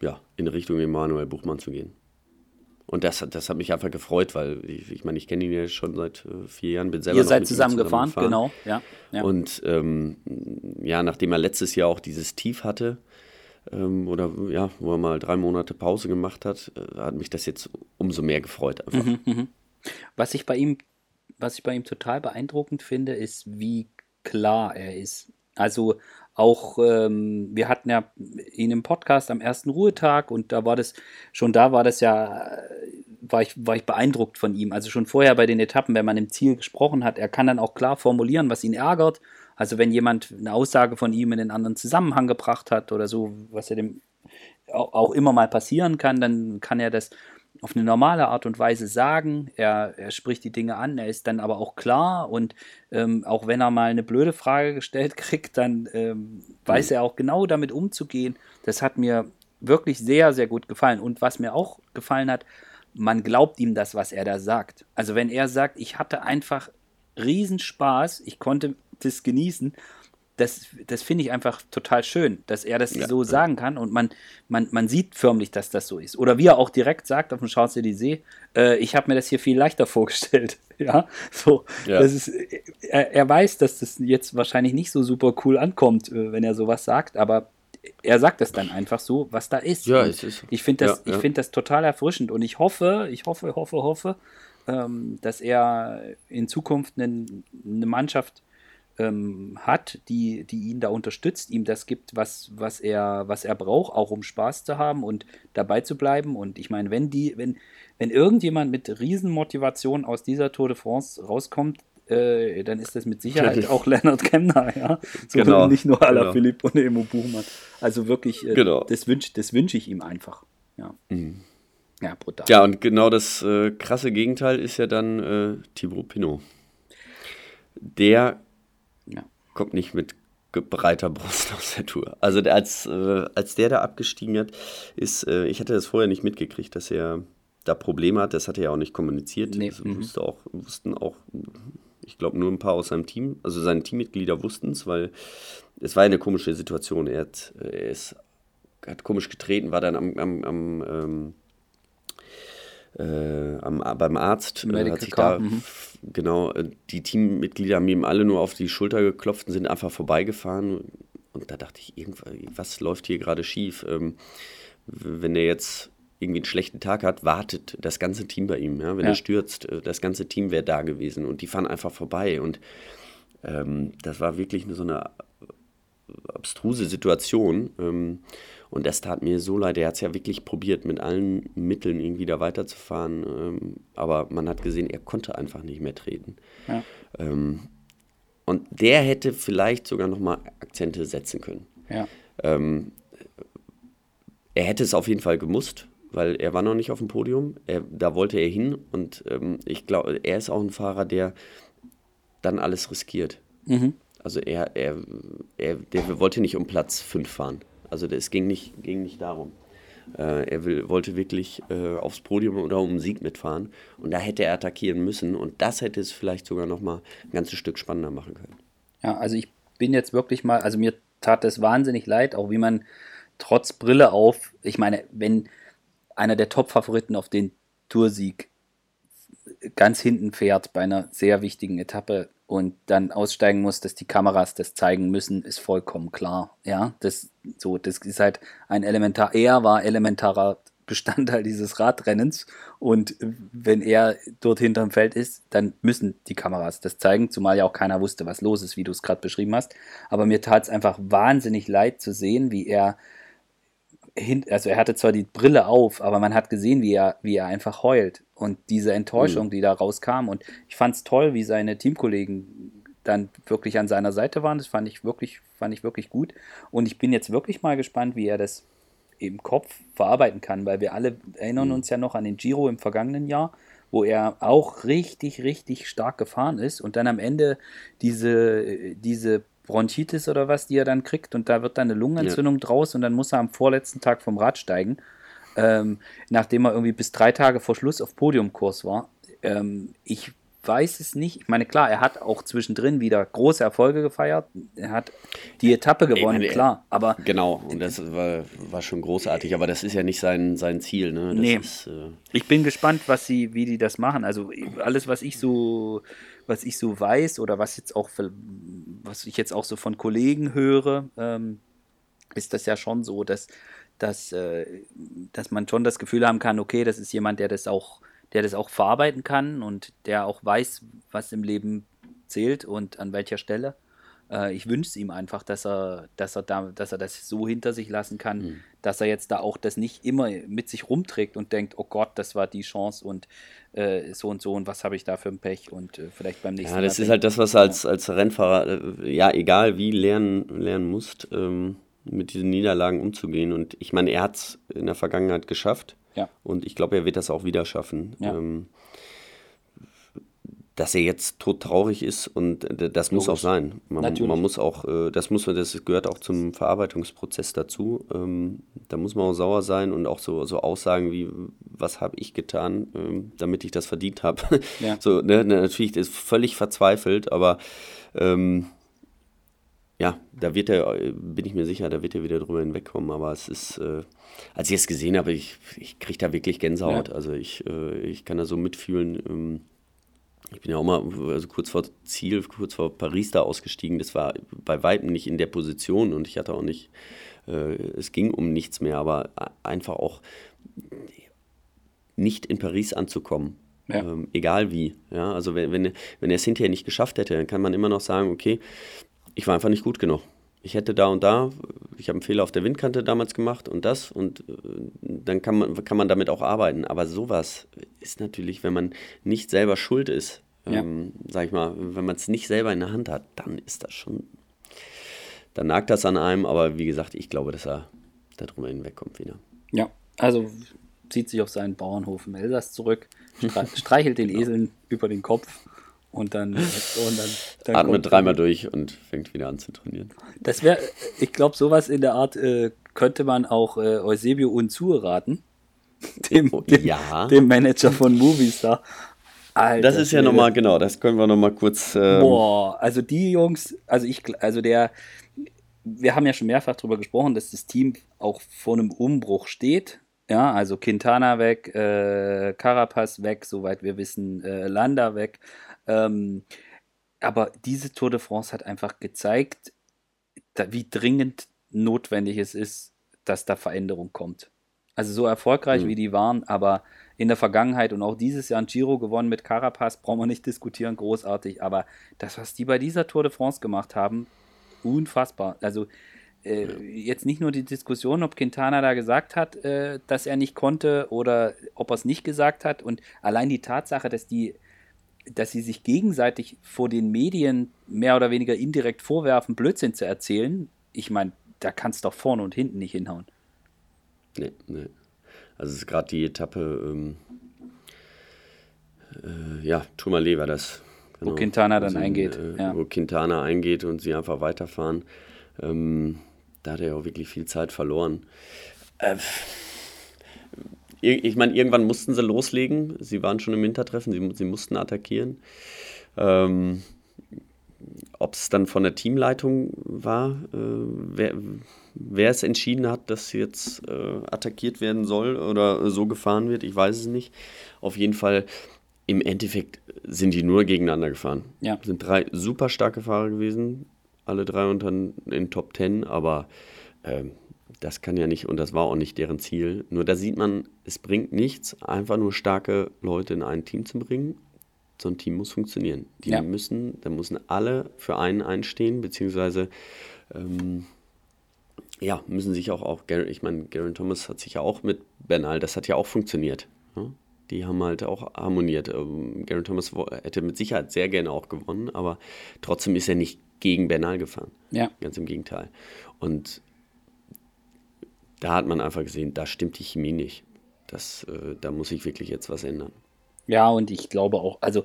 ja, in Richtung Emanuel Buchmann zu gehen. Und das, das hat mich einfach gefreut, weil ich, ich meine, ich kenne ihn ja schon seit äh, vier Jahren, bin selber
Ihr seid zusammen gefahren, genau. Ja,
ja. Und ähm, ja, nachdem er letztes Jahr auch dieses Tief hatte, ähm, oder ja, wo er mal drei Monate Pause gemacht hat, äh, hat mich das jetzt umso mehr gefreut einfach. Mhm,
mh. Was ich bei ihm, was ich bei ihm total beeindruckend finde, ist, wie klar er ist. Also auch, ähm, wir hatten ja ihn im Podcast am ersten Ruhetag und da war das, schon da war das ja, war ich, war ich beeindruckt von ihm. Also schon vorher bei den Etappen, wenn man im Ziel gesprochen hat, er kann dann auch klar formulieren, was ihn ärgert. Also wenn jemand eine Aussage von ihm in einen anderen Zusammenhang gebracht hat oder so, was ja dem auch immer mal passieren kann, dann kann er das auf eine normale Art und Weise sagen. Er, er spricht die Dinge an, er ist dann aber auch klar und ähm, auch wenn er mal eine blöde Frage gestellt kriegt, dann ähm, weiß mhm. er auch genau damit umzugehen. Das hat mir wirklich sehr, sehr gut gefallen. Und was mir auch gefallen hat, man glaubt ihm das, was er da sagt. Also wenn er sagt, ich hatte einfach Riesenspaß, ich konnte das genießen, das, das finde ich einfach total schön, dass er das ja. so sagen kann und man, man, man sieht förmlich, dass das so ist. Oder wie er auch direkt sagt auf dem Champs-Élysées, äh, ich habe mir das hier viel leichter vorgestellt. ja, so, ja. Das ist, er, er weiß, dass das jetzt wahrscheinlich nicht so super cool ankommt, äh, wenn er sowas sagt, aber er sagt es dann einfach so, was da ist.
Ja, es ist.
Ich finde das, ja, ja. find das total erfrischend und ich hoffe, ich hoffe, hoffe, hoffe, ähm, dass er in Zukunft eine, eine Mannschaft ähm, hat, die, die ihn da unterstützt, ihm das gibt, was, was, er, was er braucht, auch um Spaß zu haben und dabei zu bleiben. Und ich meine, wenn die, wenn, wenn irgendjemand mit Riesenmotivation aus dieser Tour de France rauskommt, äh, dann ist das mit Sicherheit auch Leonard Kemner, ja. So genau, nicht nur Alaphilippe genau. und Emo Buchmann. Also wirklich, äh, genau. das wünsche das wünsch ich ihm einfach. Ja. Mhm. Ja, brutal.
Ja, und genau das äh, krasse Gegenteil ist ja dann äh, Thibaut Pinot. Der. Kommt nicht mit breiter Brust aus der Tour. Also als, äh, als der da abgestiegen hat, ist, äh, ich hatte das vorher nicht mitgekriegt, dass er da Probleme hat. Das hat er ja auch nicht kommuniziert. Nee. Das mhm. wusste auch, wussten auch, ich glaube, nur ein paar aus seinem Team, also seine Teammitglieder wussten es, weil es war eine komische Situation. Er, hat, er ist, hat komisch getreten, war dann am, am, am ähm, äh, am, beim Arzt äh, hat sich da, mhm. genau, äh, die Teammitglieder haben ihm alle nur auf die Schulter geklopft und sind einfach vorbeigefahren. Und da dachte ich, irgendwas was läuft hier gerade schief? Ähm, wenn er jetzt irgendwie einen schlechten Tag hat, wartet das ganze Team bei ihm. Ja? Wenn ja. er stürzt, äh, das ganze Team wäre da gewesen und die fahren einfach vorbei. Und ähm, das war wirklich so eine abstruse Situation. Ähm, und das tat mir so leid. Er hat es ja wirklich probiert, mit allen Mitteln irgendwie da weiterzufahren. Ähm, aber man hat gesehen, er konnte einfach nicht mehr treten. Ja. Ähm, und der hätte vielleicht sogar nochmal Akzente setzen können. Ja. Ähm, er hätte es auf jeden Fall gemusst, weil er war noch nicht auf dem Podium. Er, da wollte er hin. Und ähm, ich glaube, er ist auch ein Fahrer, der dann alles riskiert. Mhm. Also er, er, er der wollte nicht um Platz 5 fahren. Also es ging nicht, ging nicht darum. Äh, er will, wollte wirklich äh, aufs Podium oder um einen Sieg mitfahren. Und da hätte er attackieren müssen. Und das hätte es vielleicht sogar noch mal ein ganzes Stück spannender machen können.
Ja, also ich bin jetzt wirklich mal, also mir tat es wahnsinnig leid, auch wie man trotz Brille auf, ich meine, wenn einer der Top-Favoriten auf den Toursieg ganz hinten fährt bei einer sehr wichtigen Etappe, und dann aussteigen muss, dass die Kameras das zeigen müssen, ist vollkommen klar. Ja, das, so, das ist halt ein elementar, er war elementarer Bestandteil dieses Radrennens und wenn er dort hinterm Feld ist, dann müssen die Kameras das zeigen, zumal ja auch keiner wusste, was los ist, wie du es gerade beschrieben hast. Aber mir tat es einfach wahnsinnig leid zu sehen, wie er also er hatte zwar die Brille auf, aber man hat gesehen, wie er, wie er einfach heult. Und diese Enttäuschung, mhm. die da rauskam. Und ich fand es toll, wie seine Teamkollegen dann wirklich an seiner Seite waren. Das fand ich wirklich, fand ich wirklich gut. Und ich bin jetzt wirklich mal gespannt, wie er das im Kopf verarbeiten kann, weil wir alle erinnern mhm. uns ja noch an den Giro im vergangenen Jahr, wo er auch richtig, richtig stark gefahren ist und dann am Ende diese, diese Bronchitis oder was, die er dann kriegt und da wird dann eine Lungenentzündung ja. draus und dann muss er am vorletzten Tag vom Rad steigen, ähm, nachdem er irgendwie bis drei Tage vor Schluss auf Podiumkurs war. Ähm, ich weiß es nicht. Ich meine, klar, er hat auch zwischendrin wieder große Erfolge gefeiert. Er hat die Etappe gewonnen, meine, klar. Aber
genau, und das war, war schon großartig. Aber das ist ja nicht sein, sein Ziel. Ne?
nee.
Ist,
äh ich bin gespannt, was sie, wie die das machen. Also alles, was ich so was ich so weiß oder was jetzt auch, was ich jetzt auch so von Kollegen höre, ähm, ist das ja schon so, dass, dass, äh, dass man schon das Gefühl haben kann, okay, das ist jemand, der das auch, der das auch verarbeiten kann und der auch weiß, was im Leben zählt und an welcher Stelle. Äh, ich wünsche es ihm einfach, dass er, dass er da, dass er das so hinter sich lassen kann, mhm. dass er jetzt da auch das nicht immer mit sich rumträgt und denkt, oh Gott, das war die Chance und äh, so und so und was habe ich da für ein Pech und äh, vielleicht beim nächsten
Mal. Ja, das Mal ist halt das, was als, als Rennfahrer, ja, egal wie lernen, lernen musst, ähm, mit diesen Niederlagen umzugehen. Und ich meine, er hat es in der Vergangenheit geschafft. Ja. Und ich glaube, er wird das auch wieder schaffen. Ja. Ähm, dass er jetzt todtraurig ist und das muss auch sein. Man, man, muss auch, äh, das muss das gehört auch zum Verarbeitungsprozess dazu. Ähm, da muss man auch sauer sein und auch so, so Aussagen wie, was habe ich getan, ähm, damit ich das verdient habe. Ja. So, ne, natürlich ist völlig verzweifelt, aber ähm, ja, da wird er, bin ich mir sicher, da wird er wieder drüber hinwegkommen. Aber es ist, äh, als ich es gesehen habe, ich, ich kriege da wirklich Gänsehaut. Ja. Also ich, äh, ich kann da so mitfühlen. Ähm, ich bin ja auch mal also kurz vor Ziel, kurz vor Paris da ausgestiegen. Das war bei weitem nicht in der Position und ich hatte auch nicht, äh, es ging um nichts mehr, aber einfach auch nicht in Paris anzukommen. Ja. Ähm, egal wie. Ja, also wenn, wenn, wenn er es hinterher nicht geschafft hätte, dann kann man immer noch sagen, okay, ich war einfach nicht gut genug. Ich hätte da und da, ich habe einen Fehler auf der Windkante damals gemacht und das und äh, dann kann man, kann man damit auch arbeiten. Aber sowas ist natürlich, wenn man nicht selber schuld ist, ja. ähm, sag ich mal, wenn man es nicht selber in der Hand hat, dann ist das schon, dann nagt das an einem. Aber wie gesagt, ich glaube, dass er darüber hinwegkommt wieder.
Ja, also zieht sich auf seinen Bauernhof im Elsass zurück, streichelt den genau. Eseln über den Kopf und dann, und
dann, dann atmet dreimal durch und fängt wieder an zu trainieren.
Das wäre, ich glaube, sowas in der Art äh, könnte man auch äh, Eusebio Unzur raten. Dem, oh, dem, ja. dem Manager von Movistar.
Alter, das ist ja nochmal, genau, das können wir nochmal kurz.
Ähm Boah, also die Jungs, also ich, also der, wir haben ja schon mehrfach darüber gesprochen, dass das Team auch vor einem Umbruch steht. Ja, also Quintana weg, äh, Carapaz weg, soweit wir wissen, äh, Landa weg. Ähm, aber diese Tour de France hat einfach gezeigt, da, wie dringend notwendig es ist, dass da Veränderung kommt. Also so erfolgreich, mhm. wie die waren, aber in der Vergangenheit und auch dieses Jahr ein Giro gewonnen mit Carapaz, brauchen wir nicht diskutieren, großartig. Aber das, was die bei dieser Tour de France gemacht haben, unfassbar. Also äh, jetzt nicht nur die Diskussion, ob Quintana da gesagt hat, äh, dass er nicht konnte oder ob er es nicht gesagt hat. Und allein die Tatsache, dass die dass sie sich gegenseitig vor den Medien mehr oder weniger indirekt vorwerfen, Blödsinn zu erzählen, ich meine, da kannst du doch vorne und hinten nicht hinhauen.
Nee, nee. Also es ist gerade die Etappe, ähm, äh, ja, Tourmalet war das.
Genau. Wo Quintana dann also, eingeht.
Äh, ja. Wo Quintana eingeht und sie einfach weiterfahren. Ähm, da hat er ja auch wirklich viel Zeit verloren. Äh, ich meine, irgendwann mussten sie loslegen. Sie waren schon im Wintertreffen, sie, sie mussten attackieren. Ähm, Ob es dann von der Teamleitung war, äh, wer, wer es entschieden hat, dass jetzt äh, attackiert werden soll oder so gefahren wird, ich weiß es nicht. Auf jeden Fall, im Endeffekt sind die nur gegeneinander gefahren. Ja. Sind drei super starke Fahrer gewesen, alle drei unter den Top Ten, aber ähm, das kann ja nicht und das war auch nicht deren Ziel. Nur da sieht man, es bringt nichts, einfach nur starke Leute in ein Team zu bringen. So ein Team muss funktionieren. Die ja. müssen, da müssen alle für einen einstehen, beziehungsweise ähm, ja, müssen sich auch, auch ich meine, Garen Thomas hat sich ja auch mit Bernal, das hat ja auch funktioniert. Ne? Die haben halt auch harmoniert. Ähm, Garen Thomas hätte mit Sicherheit sehr gerne auch gewonnen, aber trotzdem ist er nicht gegen Bernal gefahren. Ja. Ganz im Gegenteil. Und da hat man einfach gesehen, da stimmt die Chemie nicht. Das, äh, da muss sich wirklich jetzt was ändern.
Ja, und ich glaube auch, also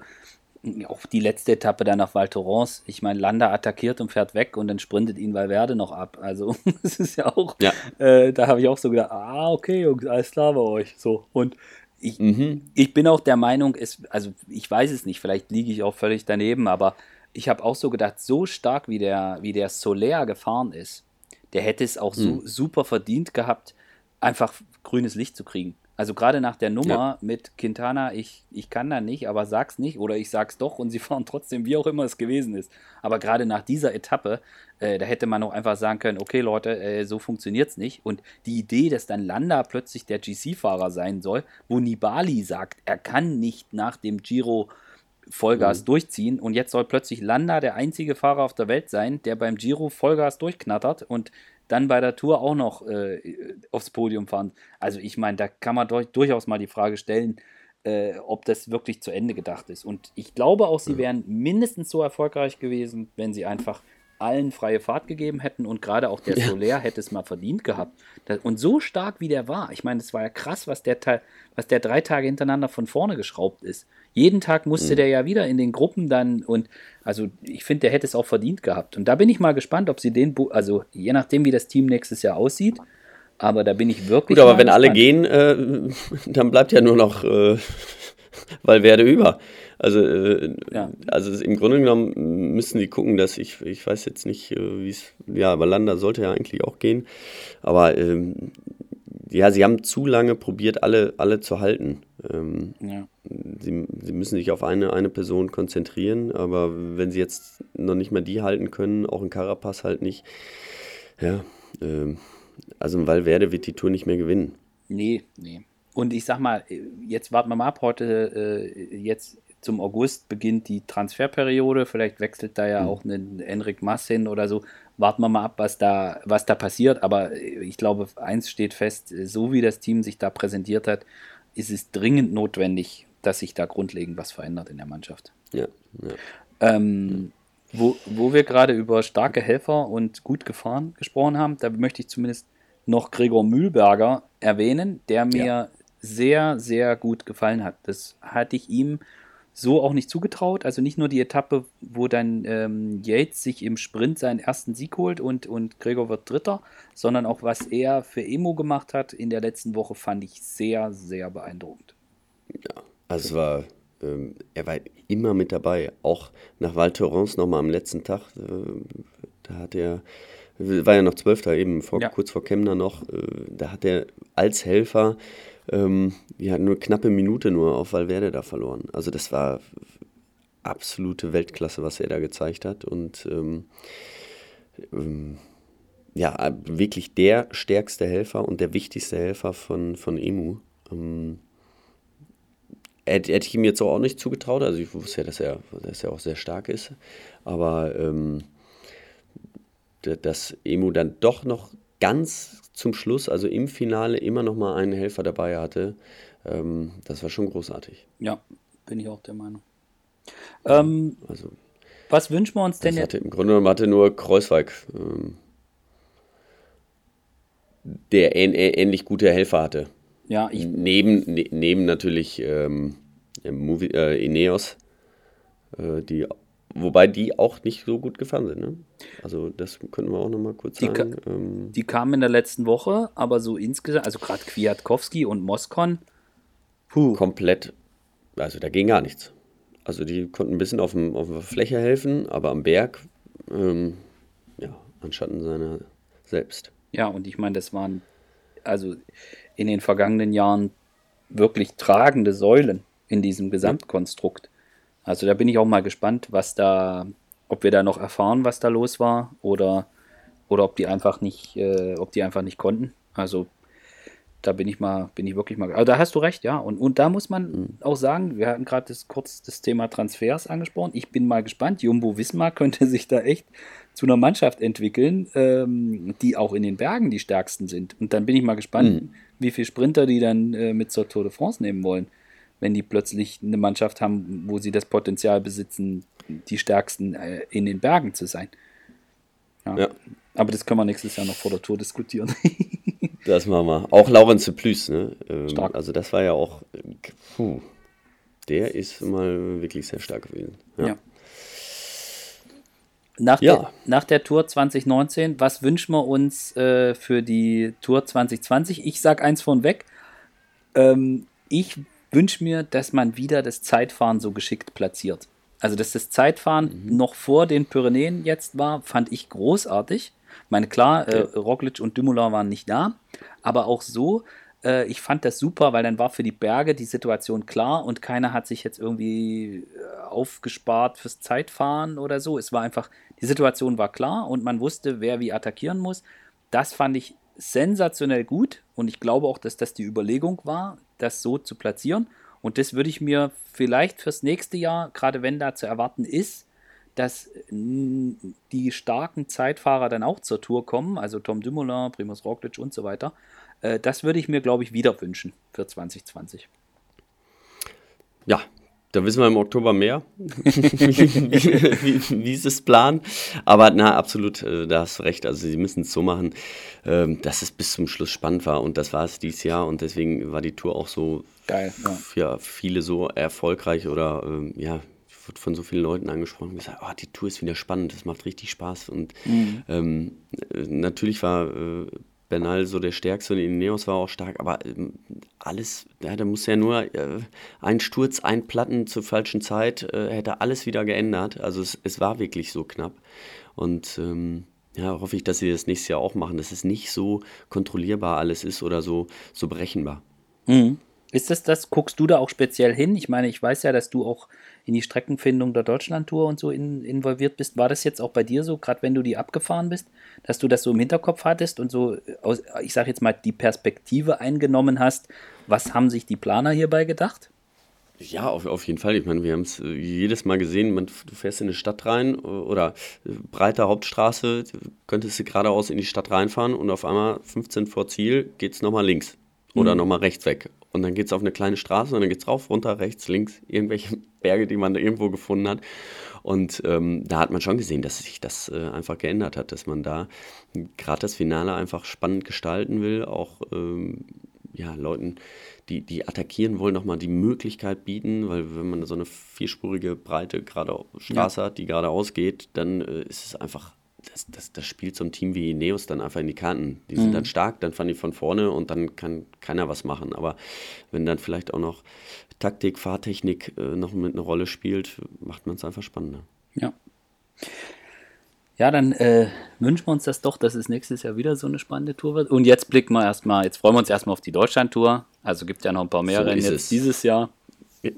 auch die letzte Etappe dann nach Val Thorens, ich meine, Landa attackiert und fährt weg und dann sprintet ihn Valverde noch ab. Also, das ist ja auch, ja. Äh, da habe ich auch so gedacht, ah, okay, Jungs, alles klar bei euch. So, und ich, mhm. ich bin auch der Meinung, es, also ich weiß es nicht, vielleicht liege ich auch völlig daneben, aber ich habe auch so gedacht, so stark wie der, wie der Soler gefahren ist, der hätte es auch so mhm. super verdient gehabt, einfach grünes Licht zu kriegen. Also gerade nach der Nummer ja. mit Quintana, ich, ich kann da nicht, aber sag's nicht oder ich sag's doch und sie fahren trotzdem, wie auch immer es gewesen ist. Aber gerade nach dieser Etappe, äh, da hätte man auch einfach sagen können, okay Leute, äh, so funktioniert's nicht. Und die Idee, dass dann Landa plötzlich der GC-Fahrer sein soll, wo Nibali sagt, er kann nicht nach dem Giro Vollgas mhm. durchziehen und jetzt soll plötzlich Landa der einzige Fahrer auf der Welt sein, der beim Giro Vollgas durchknattert und dann bei der Tour auch noch äh, aufs Podium fahren. Also ich meine, da kann man durch, durchaus mal die Frage stellen, äh, ob das wirklich zu Ende gedacht ist. Und ich glaube auch, sie wären mindestens so erfolgreich gewesen, wenn sie einfach allen freie Fahrt gegeben hätten und gerade auch der Soler hätte es mal verdient gehabt. Und so stark wie der war, ich meine, es war ja krass, was der, was der drei Tage hintereinander von vorne geschraubt ist. Jeden Tag musste mhm. der ja wieder in den Gruppen dann und also ich finde, der hätte es auch verdient gehabt. Und da bin ich mal gespannt, ob sie den, also je nachdem, wie das Team nächstes Jahr aussieht, aber da bin ich wirklich.
Gut, aber wenn gespannt. alle gehen, äh, dann bleibt ja nur noch äh, Valverde über. Also, äh, ja. also im Grunde genommen müssen die gucken, dass ich, ich weiß jetzt nicht, äh, wie es, ja, aber Landa sollte ja eigentlich auch gehen. Aber ähm, ja, sie haben zu lange probiert, alle, alle zu halten. Ähm, ja. sie, sie müssen sich auf eine, eine Person konzentrieren, aber wenn sie jetzt noch nicht mal die halten können, auch ein Carapaz halt nicht, ja, ähm, also Valverde wird die Tour nicht mehr gewinnen.
Nee, nee. Und ich sag mal, jetzt warten wir mal ab, heute, äh, jetzt zum August beginnt die Transferperiode. Vielleicht wechselt da ja mhm. auch ein Enric Mass hin oder so. Warten wir mal ab, was da, was da passiert. Aber ich glaube, eins steht fest: so wie das Team sich da präsentiert hat, ist es dringend notwendig, dass sich da grundlegend was verändert in der Mannschaft. Ja. ja. Ähm, wo, wo wir gerade über starke Helfer und gut gefahren gesprochen haben, da möchte ich zumindest noch Gregor Mühlberger erwähnen, der mir ja. sehr, sehr gut gefallen hat. Das hatte ich ihm so auch nicht zugetraut. Also nicht nur die Etappe, wo dann ähm, Yates sich im Sprint seinen ersten Sieg holt und, und Gregor wird Dritter, sondern auch was er für Emo gemacht hat in der letzten Woche, fand ich sehr, sehr beeindruckend.
Ja, also es war, ähm, er war immer mit dabei, auch nach Val Thorens nochmal am letzten Tag. Äh, da hat er, war ja noch Zwölfter eben, vor, ja. kurz vor Chemner noch, äh, da hat er als Helfer ähm, ja, nur knappe Minute nur auf Valverde da verloren. Also das war absolute Weltklasse, was er da gezeigt hat. Und ähm, ähm, ja, wirklich der stärkste Helfer und der wichtigste Helfer von, von Emu. Ähm, hätte, hätte ich ihm jetzt auch nicht zugetraut. Also ich wusste ja, dass er, dass er auch sehr stark ist. Aber ähm, dass Emu dann doch noch ganz zum Schluss, also im Finale, immer noch mal einen Helfer dabei hatte, ähm, das war schon großartig.
Ja, bin ich auch der Meinung. Ähm, also, was wünschen wir uns denn
jetzt? Im Grunde genommen hatte nur Kreuzweig, ähm, der ähn, ähnlich gute Helfer hatte.
Ja, ich
neben, ne, neben natürlich ähm, Movie, äh, Ineos, äh, die Wobei die auch nicht so gut gefahren sind. Ne? Also das könnten wir auch noch mal kurz
die
sagen.
Ka ähm, die kamen in der letzten Woche, aber so insgesamt, also gerade Kwiatkowski und Moskon,
puh. komplett, also da ging gar nichts. Also die konnten ein bisschen auf, dem, auf der Fläche helfen, aber am Berg, ähm, ja, an Schatten seiner selbst.
Ja, und ich meine, das waren also in den vergangenen Jahren wirklich tragende Säulen in diesem Gesamtkonstrukt. Also da bin ich auch mal gespannt, was da, ob wir da noch erfahren, was da los war oder, oder ob die einfach nicht, äh, ob die einfach nicht konnten. Also da bin ich mal, bin ich wirklich mal. Also da hast du recht, ja. Und, und da muss man mhm. auch sagen, wir hatten gerade das, kurz das Thema Transfers angesprochen. Ich bin mal gespannt. Jumbo Wismar könnte sich da echt zu einer Mannschaft entwickeln, ähm, die auch in den Bergen die stärksten sind. Und dann bin ich mal gespannt, mhm. wie viele Sprinter die dann äh, mit zur Tour de France nehmen wollen wenn die plötzlich eine Mannschaft haben, wo sie das Potenzial besitzen, die stärksten äh, in den Bergen zu sein. Ja. ja. Aber das können wir nächstes Jahr noch vor der Tour diskutieren.
das machen wir. Auch Laurens Plüß, ne? Ähm, stark. Also das war ja auch, puh, der ist mal wirklich sehr stark gewesen. Ja. ja.
Nach, ja. Der, nach der Tour 2019, was wünschen wir uns äh, für die Tour 2020? Ich sage eins von weg. Ähm, ich wünsche mir, dass man wieder das Zeitfahren so geschickt platziert. Also, dass das Zeitfahren mhm. noch vor den Pyrenäen jetzt war, fand ich großartig. Ich meine, klar, äh, Roglic und Dumoulin waren nicht da, aber auch so, äh, ich fand das super, weil dann war für die Berge die Situation klar und keiner hat sich jetzt irgendwie äh, aufgespart fürs Zeitfahren oder so. Es war einfach, die Situation war klar und man wusste, wer wie attackieren muss. Das fand ich sensationell gut und ich glaube auch, dass das die Überlegung war, das so zu platzieren. Und das würde ich mir vielleicht fürs nächste Jahr, gerade wenn da zu erwarten ist, dass die starken Zeitfahrer dann auch zur Tour kommen, also Tom Dumoulin, Primus Roglic und so weiter, äh, das würde ich mir, glaube ich, wieder wünschen für 2020.
Ja, da wissen wir im Oktober mehr, wie, ist das Plan. Aber na, absolut, äh, da hast du recht. Also sie müssen es so machen, ähm, dass es bis zum Schluss spannend war. Und das war es dieses Jahr. Und deswegen war die Tour auch so
Geil, ja.
für viele so erfolgreich oder ähm, ja, wird von so vielen Leuten angesprochen und gesagt, oh, die Tour ist wieder spannend, das macht richtig Spaß. Und mhm. ähm, äh, natürlich war äh, Bernal so der Stärkste und Ineos war auch stark, aber ähm, alles, ja, da muss ja nur äh, ein Sturz, ein Platten zur falschen Zeit, äh, hätte alles wieder geändert. Also es, es war wirklich so knapp. Und ähm, ja, hoffe ich, dass sie das nächstes Jahr auch machen, dass es nicht so kontrollierbar alles ist oder so, so berechenbar.
Mhm. Ist das das, guckst du da auch speziell hin? Ich meine, ich weiß ja, dass du auch in die Streckenfindung der Deutschlandtour und so in, involviert bist. War das jetzt auch bei dir so, gerade wenn du die abgefahren bist, dass du das so im Hinterkopf hattest und so, aus, ich sage jetzt mal, die Perspektive eingenommen hast? Was haben sich die Planer hierbei gedacht?
Ja, auf, auf jeden Fall. Ich meine, wir haben es äh, jedes Mal gesehen, man, du fährst in eine Stadt rein äh, oder äh, breite Hauptstraße, könntest du geradeaus in die Stadt reinfahren und auf einmal 15 vor Ziel geht es nochmal links oder mhm. nochmal rechts weg. Und dann geht es auf eine kleine Straße und dann geht es rauf, runter, rechts, links, irgendwelche Berge, die man da irgendwo gefunden hat. Und ähm, da hat man schon gesehen, dass sich das äh, einfach geändert hat, dass man da gerade das Finale einfach spannend gestalten will, auch ähm, ja, Leuten, die, die attackieren wollen, nochmal die Möglichkeit bieten, weil wenn man so eine vierspurige, breite gerade Straße ja. hat, die geradeaus geht, dann äh, ist es einfach das, das, das spielt so ein Team wie Neos dann einfach in die Karten. Die sind mhm. dann stark, dann fahren die von vorne und dann kann keiner was machen. Aber wenn dann vielleicht auch noch Taktik, Fahrtechnik äh, noch mit einer Rolle spielt, macht man es einfach spannender.
Ja. Ja, dann äh, wünschen wir uns das doch, dass es nächstes Jahr wieder so eine spannende Tour wird. Und jetzt blicken wir erstmal, jetzt freuen wir uns erstmal auf die Deutschland-Tour. Also gibt ja noch ein paar mehr so Rennen jetzt es. dieses Jahr.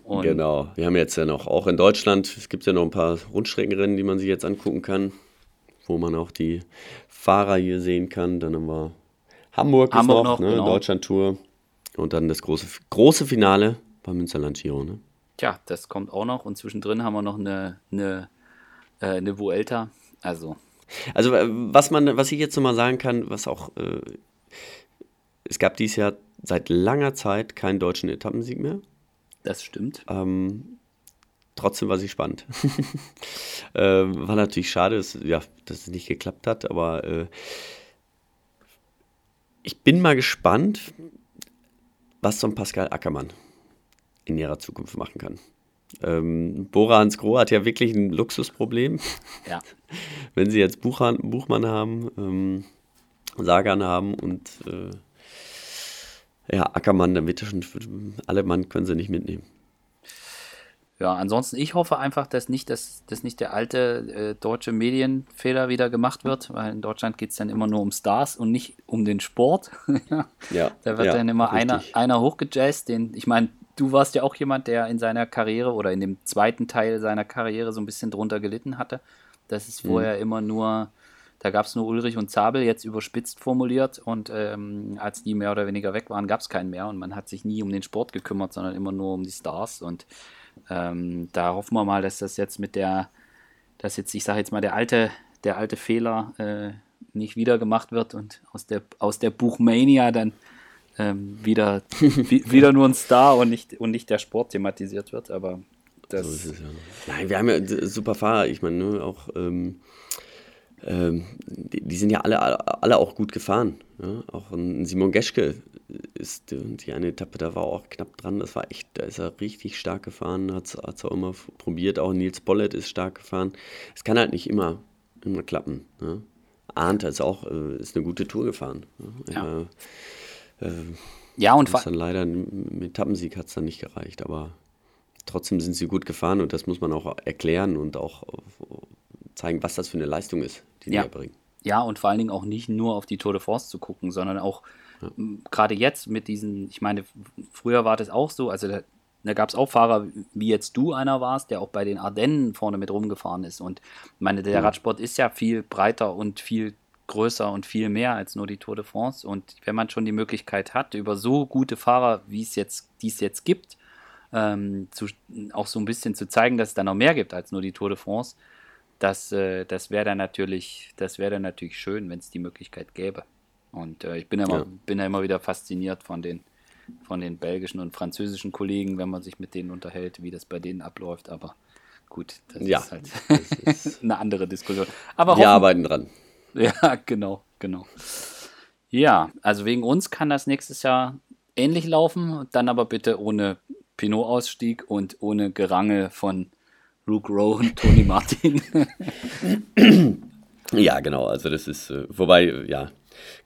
Und genau, wir haben jetzt ja noch, auch in Deutschland, es gibt ja noch ein paar Rundstreckenrennen, die man sich jetzt angucken kann wo man auch die Fahrer hier sehen kann. Dann haben wir Hamburg,
Hamburg
noch,
noch,
ne?
genau.
Deutschland-Tour. Und dann das große, große Finale beim Münsterland Giro. Ne?
Tja, das kommt auch noch. Und zwischendrin haben wir noch eine, eine, äh, eine Vuelta. Also,
Also äh, was man, was ich jetzt nochmal sagen kann, was auch, äh, es gab dieses Jahr seit langer Zeit keinen deutschen Etappensieg mehr.
das stimmt.
Ähm, trotzdem war sie spannend. ähm, war natürlich schade, dass, ja, dass es nicht geklappt hat, aber äh, ich bin mal gespannt, was so ein Pascal Ackermann in ihrer Zukunft machen kann. Ähm, Bora Hans Groh hat ja wirklich ein Luxusproblem.
Ja.
Wenn sie jetzt Buchhan, Buchmann haben, ähm, Sagan haben und äh, ja, Ackermann, dann wird schon, alle Mann können sie nicht mitnehmen.
Ja, ansonsten, ich hoffe einfach, dass nicht, dass, dass nicht der alte äh, deutsche Medienfehler wieder gemacht wird, weil in Deutschland geht es dann immer nur um Stars und nicht um den Sport.
Ja,
da wird
ja,
dann immer einer,
richtig.
einer hochgejazzt, den, ich meine, du warst ja auch jemand, der in seiner Karriere oder in dem zweiten Teil seiner Karriere so ein bisschen drunter gelitten hatte. Das ist
Mhm.
vorher immer nur, da gab es nur Ulrich und Zabel, jetzt überspitzt formuliert und ähm, als die mehr oder weniger weg waren, gab es keinen mehr und man hat sich nie um den Sport gekümmert, sondern immer nur um die Stars und ähm, da hoffen wir mal, dass das jetzt mit der, dass jetzt, ich sage jetzt mal, der alte, der alte Fehler äh, nicht wieder gemacht wird und aus der, aus der Buchmania dann ähm, wieder, wie, wieder nur ein Star und nicht, und nicht der Sport thematisiert wird. Aber das,
So ist es ja. Nein, wir haben ja super Fahrer. Ich meine, ne, auch ähm, ähm, die, die sind ja alle, alle, alle auch gut gefahren. Ja? Auch ein Simon Geschke ist äh, die eine Etappe, da war auch knapp dran. Das war echt, da ist er richtig stark gefahren, hat es auch immer probiert. Auch Nils Bollett ist stark gefahren. Es kann halt nicht immer, immer klappen. Ne? Arndt ist auch äh, ist eine gute Tour gefahren. Ne?
Ja.
Äh,
ja, und
dann leider mit Etappensieg hat es dann nicht gereicht, aber trotzdem sind sie gut gefahren und das muss man auch erklären und auch zeigen, was das für eine Leistung ist, die die
Ja.
erbringen.
Ja, und vor allen Dingen auch nicht nur auf die Tour de France zu gucken, sondern auch gerade jetzt mit diesen, ich meine, früher war das auch so, also da, da gab es auch Fahrer, wie jetzt du einer warst, der auch bei den Ardennen vorne mit rumgefahren ist. Und ich meine, der Radsport ist ja viel breiter und viel größer und viel mehr als nur die Tour de France. Und wenn man schon die Möglichkeit hat, über so gute Fahrer, wie es jetzt, die es jetzt gibt, ähm, zu, auch so ein bisschen zu zeigen, dass es da noch mehr gibt als nur die Tour de France, das, äh, das wäre dann natürlich, das wäre dann natürlich schön, wenn es die Möglichkeit gäbe. Und äh, ich bin ja, immer,
Ja.
bin ja immer wieder fasziniert von den, von den belgischen und französischen Kollegen, wenn man sich mit denen unterhält, wie das bei denen abläuft. Aber gut, das
Ja,
ist halt
das ist-
eine andere Diskussion. Aber
Wir
hoffen-
arbeiten dran.
ja, genau, genau. Ja, also wegen uns kann das nächstes Jahr ähnlich laufen, dann aber bitte ohne Pinot-Ausstieg und ohne Gerange von Luke Rowe und Tony Martin.
Ja, genau. Also das ist, äh, wobei, ja,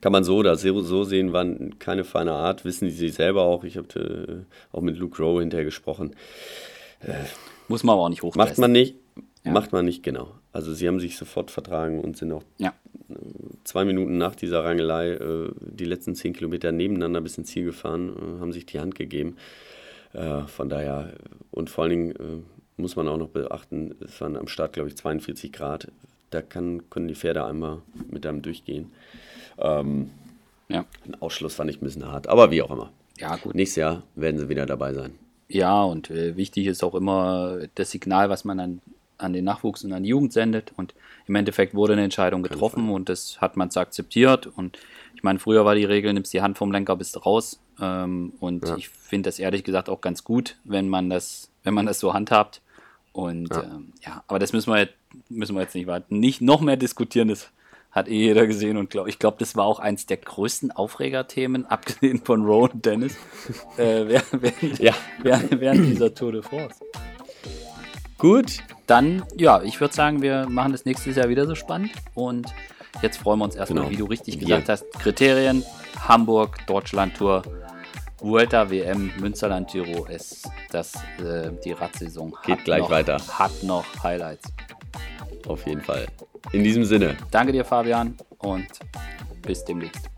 kann man so oder so, sehen, waren keine feine Art, wissen sie selber auch. Ich habe äh, auch mit Luke Rowe hinterher gesprochen.
Muss man aber auch nicht hochpressen.
Macht man nicht,
Ja.
macht man nicht, genau. Also sie haben sich sofort vertragen und sind auch
Ja,
zwei Minuten nach dieser Rangelei äh, die letzten zehn Kilometer nebeneinander bis ins Ziel gefahren, äh, haben sich die Hand gegeben. Äh, von daher, und vor allen Dingen äh, muss man auch noch beachten, es waren am Start, glaube ich, 42 Grad. Da kann, können die Pferde einmal mit einem durchgehen. Ähm,
ja.
ein Ausschluss fand ich ein bisschen hart, aber wie auch immer.
Ja, gut.
Nächstes Jahr werden sie wieder dabei sein.
Ja, und äh, wichtig ist auch immer das Signal, was man an, an den Nachwuchs und an die Jugend sendet. Und im Endeffekt wurde eine Entscheidung getroffen und das hat man so akzeptiert. Und ich meine, früher war die Regel, nimmst die Hand vom Lenker, bist raus. Ähm, und
Ja.
ich finde das ehrlich gesagt auch ganz gut, wenn man das, wenn man das so handhabt. Und ja, ähm, ja aber das müssen wir, jetzt, müssen wir jetzt nicht nicht noch mehr diskutieren. Das hat eh jeder gesehen und glaub, ich glaube, das war auch eins der größten Aufregerthemen, abgesehen von Rowan Dennis, äh, während, während,
Ja.
während, während dieser Tour de France.
Gut,
Dann, ja, ich würde sagen, wir machen das nächstes Jahr wieder so spannend. Und jetzt freuen wir uns erstmal,
Genau.
wie du richtig gesagt hast, Kriterien, Hamburg, Deutschland-Tour, Vuelta, WM, Münsterland, Giro ist das, äh, die Radsaison.
Geht gleich
noch,
weiter.
Hat noch Highlights.
Auf jeden Fall. In diesem Sinne,
Danke dir, Fabian, und bis demnächst.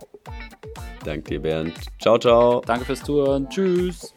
danke dir, Bernd. Ciao, ciao.
Danke fürs Zuhören. Tschüss.